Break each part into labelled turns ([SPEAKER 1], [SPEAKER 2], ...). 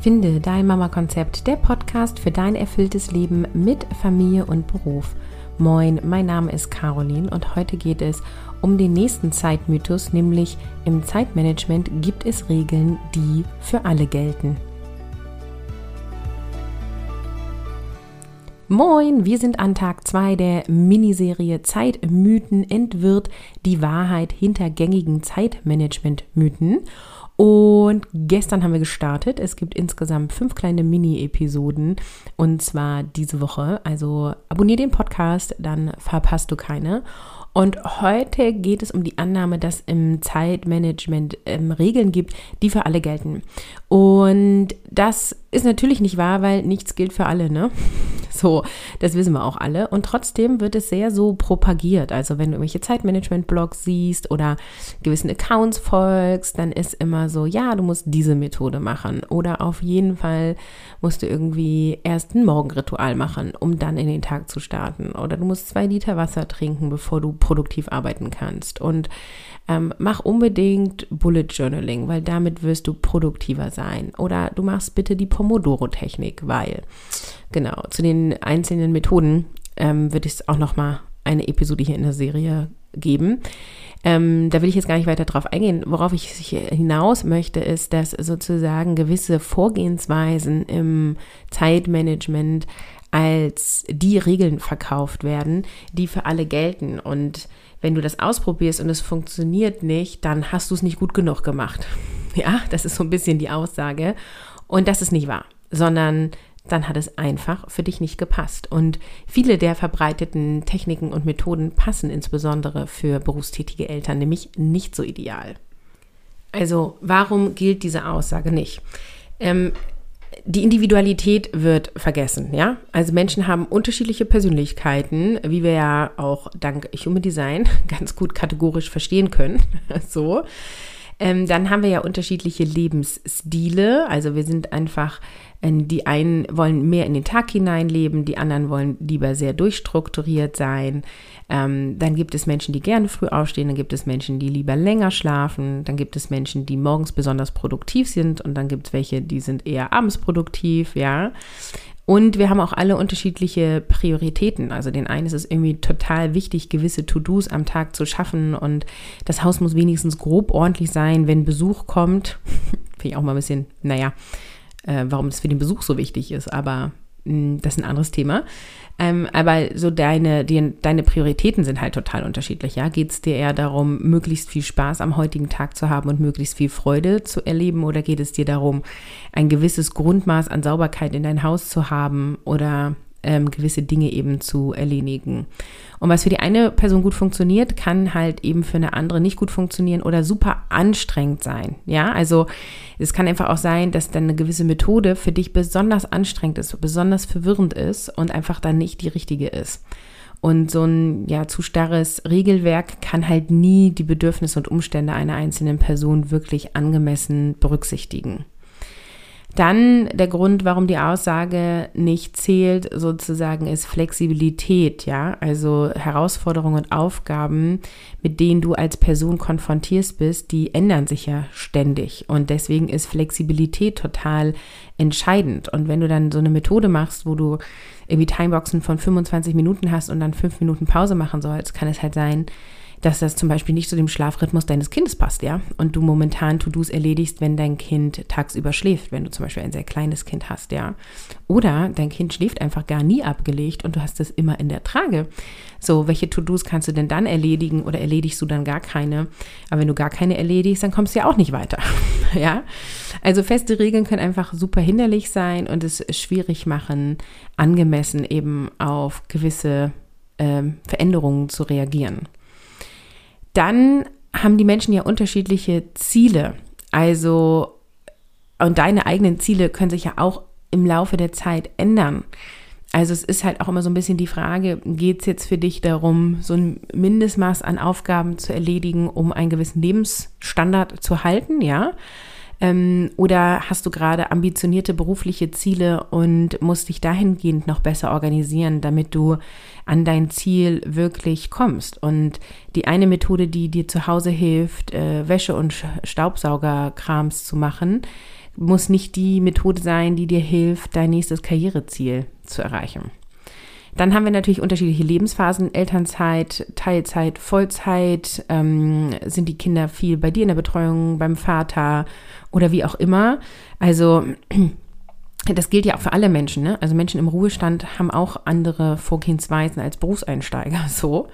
[SPEAKER 1] Finde dein Mama-Konzept, der Podcast für dein erfülltes Leben mit Familie und Beruf. Moin, mein Name ist Caroline und heute geht es um den nächsten Zeitmythos, nämlich im Zeitmanagement gibt es Regeln, die für alle gelten. Moin, wir sind an Tag 2 der Miniserie Zeitmythen entwirrt die Wahrheit hinter gängigen Zeitmanagement-Mythen. Und gestern haben wir gestartet. Es gibt insgesamt fünf kleine Mini-Episoden und zwar diese Woche. Also abonniere den Podcast, dann verpasst du keine. Und heute geht es um die Annahme, dass im Zeitmanagement ähm, Regeln gibt, die für alle gelten. Und das ist natürlich nicht wahr, weil nichts gilt für alle, ne? So, das wissen wir auch alle. Und trotzdem wird es sehr so propagiert. Also wenn du irgendwelche Zeitmanagement-Blogs siehst oder gewissen Accounts folgst, dann ist immer so, ja, du musst diese Methode machen. Oder auf jeden Fall musst du irgendwie erst ein Morgenritual machen, um dann in den Tag zu starten. Oder du musst zwei Liter Wasser trinken, bevor du produktiv arbeiten kannst. Und ähm, mach unbedingt Bullet Journaling, weil damit wirst du produktiver sein. Oder du machst bitte die Pomodoro-Technik, weil, genau, zu den einzelnen Methoden ähm, wird es auch nochmal eine Episode hier in der Serie geben. Ähm, da will ich jetzt gar nicht weiter drauf eingehen. Worauf ich hinaus möchte, ist, dass sozusagen gewisse Vorgehensweisen im Zeitmanagement als die Regeln verkauft werden, die für alle gelten. Und wenn du das ausprobierst und es funktioniert nicht, dann hast du es nicht gut genug gemacht. Ja, das ist so ein bisschen die Aussage. Und das ist nicht wahr, sondern dann hat es einfach für dich nicht gepasst. Und viele der verbreiteten Techniken und Methoden passen insbesondere für berufstätige Eltern nämlich nicht so ideal. Also warum gilt diese Aussage nicht? Ähm, die Individualität wird vergessen, ja? Also Menschen haben unterschiedliche Persönlichkeiten, wie wir ja auch dank Human Design ganz gut kategorisch verstehen können. so. Ähm, dann haben wir ja unterschiedliche Lebensstile. Also wir sind einfach, äh, die einen wollen mehr in den Tag hineinleben, die anderen wollen lieber sehr durchstrukturiert sein. Ähm, dann gibt es Menschen, die gerne früh aufstehen, dann gibt es Menschen, die lieber länger schlafen, dann gibt es Menschen, die morgens besonders produktiv sind und dann gibt es welche, die sind eher abends produktiv, ja. Und wir haben auch alle unterschiedliche Prioritäten. Also den einen ist es irgendwie total wichtig, gewisse To-Dos am Tag zu schaffen und das Haus muss wenigstens grob ordentlich sein, wenn Besuch kommt. Finde ich auch mal ein bisschen, naja, äh, warum es für den Besuch so wichtig ist, aber mh, hm, das ist ein anderes Thema. Ähm, aber so deine, die, deine Prioritäten sind halt total unterschiedlich. Ja, geht es dir eher darum, möglichst viel Spaß am heutigen Tag zu haben und möglichst viel Freude zu erleben, oder geht es dir darum, ein gewisses Grundmaß an Sauberkeit in dein Haus zu haben oder ähm, gewisse Dinge eben zu erledigen. Und was für die eine Person gut funktioniert, kann halt eben für eine andere nicht gut funktionieren oder super anstrengend sein. Ja, also es kann einfach auch sein, dass dann eine gewisse Methode für dich besonders anstrengend ist, besonders verwirrend ist und einfach dann nicht die richtige ist. Und so ein ja zu starres Regelwerk kann halt nie die Bedürfnisse und Umstände einer einzelnen Person wirklich angemessen berücksichtigen. Dann der Grund, warum die Aussage nicht zählt, sozusagen, ist Flexibilität, ja, also Herausforderungen und Aufgaben, mit denen du als Person konfrontierst bist, die ändern sich ja ständig und deswegen ist Flexibilität total entscheidend. Und wenn du dann so eine Methode machst, wo du irgendwie Timeboxen von 25 Minuten hast und dann fünf Minuten Pause machen sollst, kann es halt sein, dass das zum Beispiel nicht zu dem Schlafrhythmus deines Kindes passt, ja, und du momentan To-Dos erledigst, wenn dein Kind tagsüber schläft, wenn du zum Beispiel ein sehr kleines Kind hast, ja, oder dein Kind schläft einfach gar nie abgelegt und du hast es immer in der Trage. So, welche To-Dos kannst du denn dann erledigen oder erledigst du dann gar keine? Aber wenn du gar keine erledigst, dann kommst du ja auch nicht weiter, ja. Also feste Regeln können einfach super hinderlich sein und es schwierig machen, angemessen eben auf gewisse ähm, Veränderungen zu reagieren dann haben die Menschen ja unterschiedliche Ziele. Also, und deine eigenen Ziele können sich ja auch im Laufe der Zeit ändern. Also es ist halt auch immer so ein bisschen die Frage, geht es jetzt für dich darum, so ein Mindestmaß an Aufgaben zu erledigen, um einen gewissen Lebensstandard zu halten, ja? Ähm, oder hast du gerade ambitionierte berufliche Ziele und musst dich dahingehend noch besser organisieren, damit du an dein Ziel wirklich kommst? Und die eine Methode, die dir zu Hause hilft, äh, Wäsche und Staubsaugerkrams zu machen, muss nicht die Methode sein, die dir hilft, dein nächstes Karriereziel zu erreichen. Dann haben wir natürlich unterschiedliche Lebensphasen, Elternzeit, Teilzeit, Vollzeit. Ähm, sind die Kinder viel bei dir in der Betreuung, beim Vater oder wie auch immer. Also das gilt ja auch für alle Menschen. Ne? Also Menschen im Ruhestand haben auch andere Vorgehensweisen als Berufseinsteiger. So.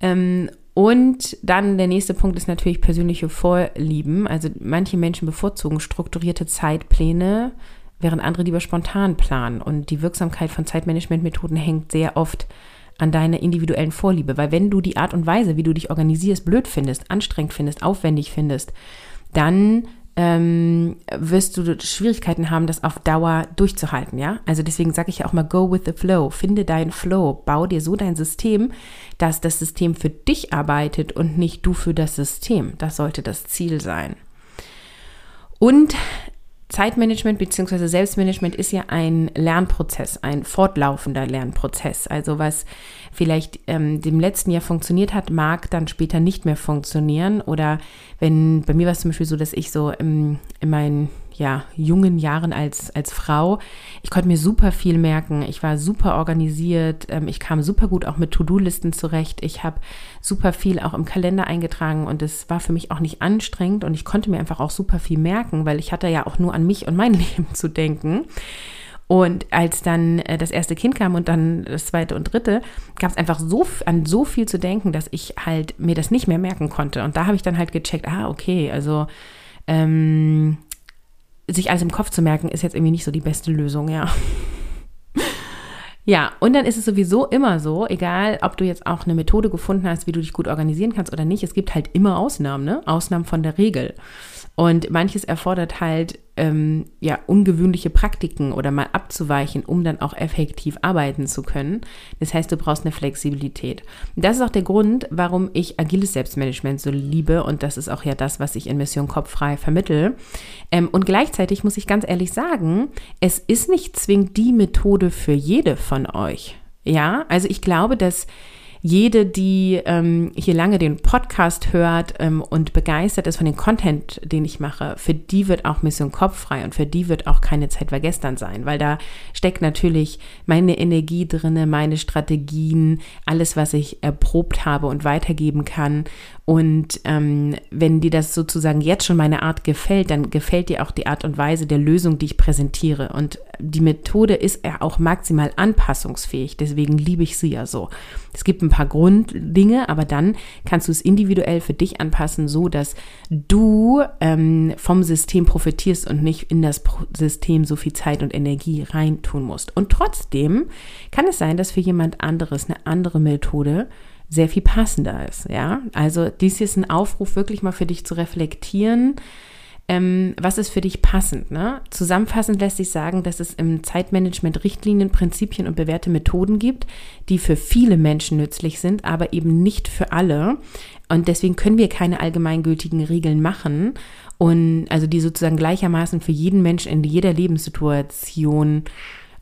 [SPEAKER 1] Ähm, und dann der nächste Punkt ist natürlich persönliche Vorlieben. Also manche Menschen bevorzugen strukturierte Zeitpläne, während andere lieber spontan planen. Und die Wirksamkeit von Zeitmanagementmethoden hängt sehr oft an deiner individuellen Vorliebe. Weil wenn du die Art und Weise, wie du dich organisierst, blöd findest, anstrengend findest, aufwendig findest, dann ähm, wirst du Schwierigkeiten haben, das auf Dauer durchzuhalten, ja? Also deswegen sage ich ja auch mal, go with the flow, finde deinen Flow, bau dir so dein System, dass das System für dich arbeitet und nicht du für das System. Das sollte das Ziel sein. Und Zeitmanagement bzw. Selbstmanagement ist ja ein Lernprozess, ein fortlaufender Lernprozess. Also was vielleicht ähm, dem letzten Jahr funktioniert hat, mag dann später nicht mehr funktionieren. Oder wenn, bei mir war es zum Beispiel so, dass ich so im, in meinen ja, jungen Jahren als, als Frau, ich konnte mir super viel merken. Ich war super organisiert. Ähm, ich kam super gut auch mit To-Do-Listen zurecht. Ich habe super viel auch im Kalender eingetragen und es war für mich auch nicht anstrengend und ich konnte mir einfach auch super viel merken, weil ich hatte ja auch nur an mich und mein Leben zu denken. Und als dann äh, das erste Kind kam und dann das zweite und dritte, gab es einfach so an so viel zu denken, dass ich halt mir das nicht mehr merken konnte. Und da habe ich dann halt gecheckt, ah, okay, also ähm, sich alles im Kopf zu merken, ist jetzt irgendwie nicht so die beste Lösung, ja. Ja, und dann ist es sowieso immer so, egal ob du jetzt auch eine Methode gefunden hast, wie du dich gut organisieren kannst oder nicht, es gibt halt immer Ausnahmen, ne? Ausnahmen von der Regel. Und manches erfordert halt ähm, ja ungewöhnliche Praktiken oder mal abzuweichen, um dann auch effektiv arbeiten zu können. Das heißt, du brauchst eine Flexibilität. Und das ist auch der Grund, warum ich agiles Selbstmanagement so liebe und das ist auch ja das, was ich in Mission Kopffrei vermittel. Ähm, und gleichzeitig muss ich ganz ehrlich sagen, es ist nicht zwingend die Methode für jede von euch. Ja, also ich glaube, dass jede, die ähm, hier lange den Podcast hört ähm, und begeistert ist von dem Content, den ich mache, für die wird auch Mission Kopffrei und für die wird auch keine Zeit war gestern sein, weil da steckt natürlich meine Energie drinne, meine Strategien, alles, was ich erprobt habe und weitergeben kann. Und ähm, wenn dir das sozusagen jetzt schon meine Art gefällt, dann gefällt dir auch die Art und Weise der Lösung, die ich präsentiere. Und die Methode ist ja auch maximal anpassungsfähig. Deswegen liebe ich sie ja so. Es gibt ein paar Grunddinge, aber dann kannst du es individuell für dich anpassen, so dass du ähm, vom System profitierst und nicht in das System so viel Zeit und Energie reintun musst. Und trotzdem kann es sein, dass für jemand anderes eine andere Methode sehr viel passender ist. Ja, also dies ist ein Aufruf, wirklich mal für dich zu reflektieren. Ähm, was ist für dich passend? Ne? Zusammenfassend lässt sich sagen, dass es im Zeitmanagement Richtlinien, Prinzipien und bewährte Methoden gibt, die für viele Menschen nützlich sind, aber eben nicht für alle. Und deswegen können wir keine allgemeingültigen Regeln machen und also die sozusagen gleichermaßen für jeden Menschen in jeder Lebenssituation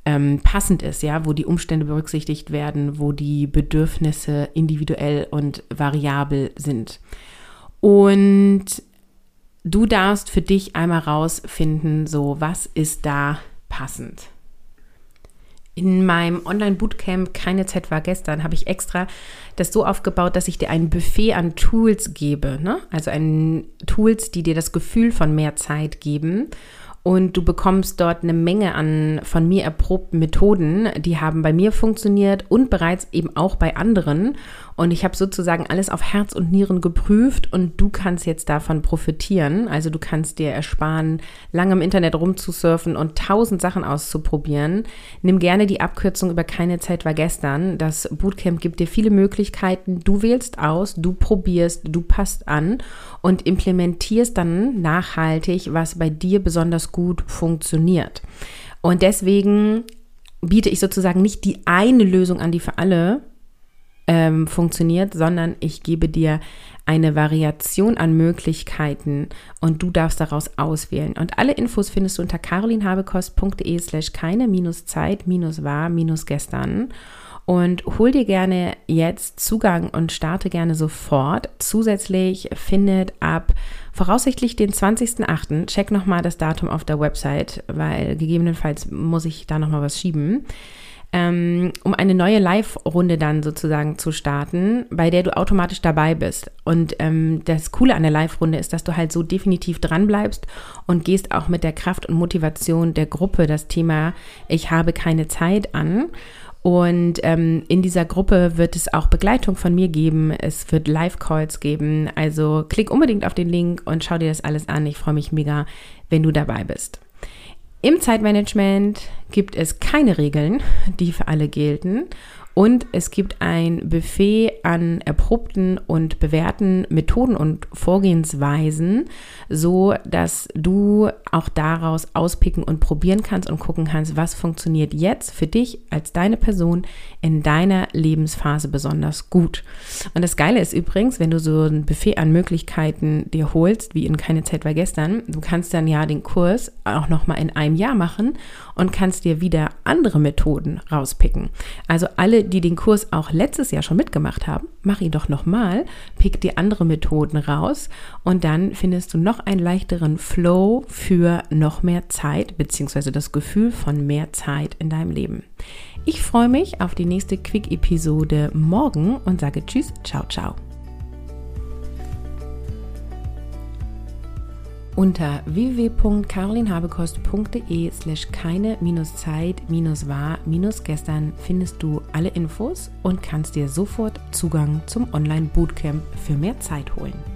[SPEAKER 1] ähm, passend ist, ja, wo die Umstände berücksichtigt werden, wo die Bedürfnisse individuell und variabel sind. Und du darfst für dich einmal rausfinden, so was ist da passend. In meinem Online-Bootcamp Keine Zeit war gestern habe ich extra das so aufgebaut, dass ich dir ein Buffet an Tools gebe. Ne? Also ein Tools, die dir das Gefühl von mehr Zeit geben und du bekommst dort eine Menge an von mir erprobten Methoden, die haben bei mir funktioniert und bereits eben auch bei anderen. Und ich habe sozusagen alles auf Herz und Nieren geprüft und du kannst jetzt davon profitieren. Also du kannst dir ersparen, lange im Internet rumzusurfen und tausend Sachen auszuprobieren. Nimm gerne die Abkürzung über keine Zeit war gestern. Das Bootcamp gibt dir viele Möglichkeiten. Du wählst aus, du probierst, du passt an und implementierst dann nachhaltig, was bei dir besonders gut funktioniert. Und deswegen biete ich sozusagen nicht die eine Lösung an, die für alle ähm, funktioniert, sondern ich gebe dir eine Variation an Möglichkeiten und du darfst daraus auswählen. Und alle Infos findest du unter carolinhabekost.de slash keine minus Zeit minus war minus gestern. und hol dir gerne jetzt Zugang und starte gerne sofort. Zusätzlich findet ab voraussichtlich den 20.08. Check nochmal das Datum auf der Website, weil gegebenenfalls muss ich da nochmal was schieben ähm, um eine neue Live-Runde dann sozusagen zu starten, bei der du automatisch dabei bist. Und ähm, das Coole an der Live-Runde ist, dass du halt so definitiv dran bleibst und gehst auch mit der Kraft und Motivation der Gruppe das Thema Ich habe keine Zeit an. Und ähm, in dieser Gruppe wird es auch Begleitung von mir geben. Es wird Live-Calls geben. Also klick unbedingt auf den Link und schau dir das alles an. Ich freue mich mega, wenn du dabei bist. Im Zeitmanagement gibt es keine Regeln, die für alle gelten. Und es gibt ein Buffet an erprobten und bewährten Methoden und Vorgehensweisen, so dass du auch daraus auspicken und probieren kannst und gucken kannst, was funktioniert jetzt für dich als deine Person in deiner Lebensphase besonders gut. Und das Geile ist übrigens, wenn du so ein Buffet an Möglichkeiten dir holst, wie in keine Zeit war gestern, du kannst dann ja den Kurs auch noch mal in einem Jahr machen und kannst dir wieder andere Methoden rauspicken. Also die den Kurs auch letztes Jahr schon mitgemacht haben, mach ihn doch nochmal, pick dir andere Methoden raus und dann findest du noch einen leichteren Flow für noch mehr Zeit beziehungsweise das Gefühl von mehr Zeit in deinem Leben. Ich freue mich auf die nächste Quick-Episode morgen und sage Tschüss, ciao, ciao. Unter www.carolinhabekost.de slash keine-zeit-war-gestern findest du alle Infos und kannst dir sofort Zugang zum Online-Bootcamp für mehr Zeit holen.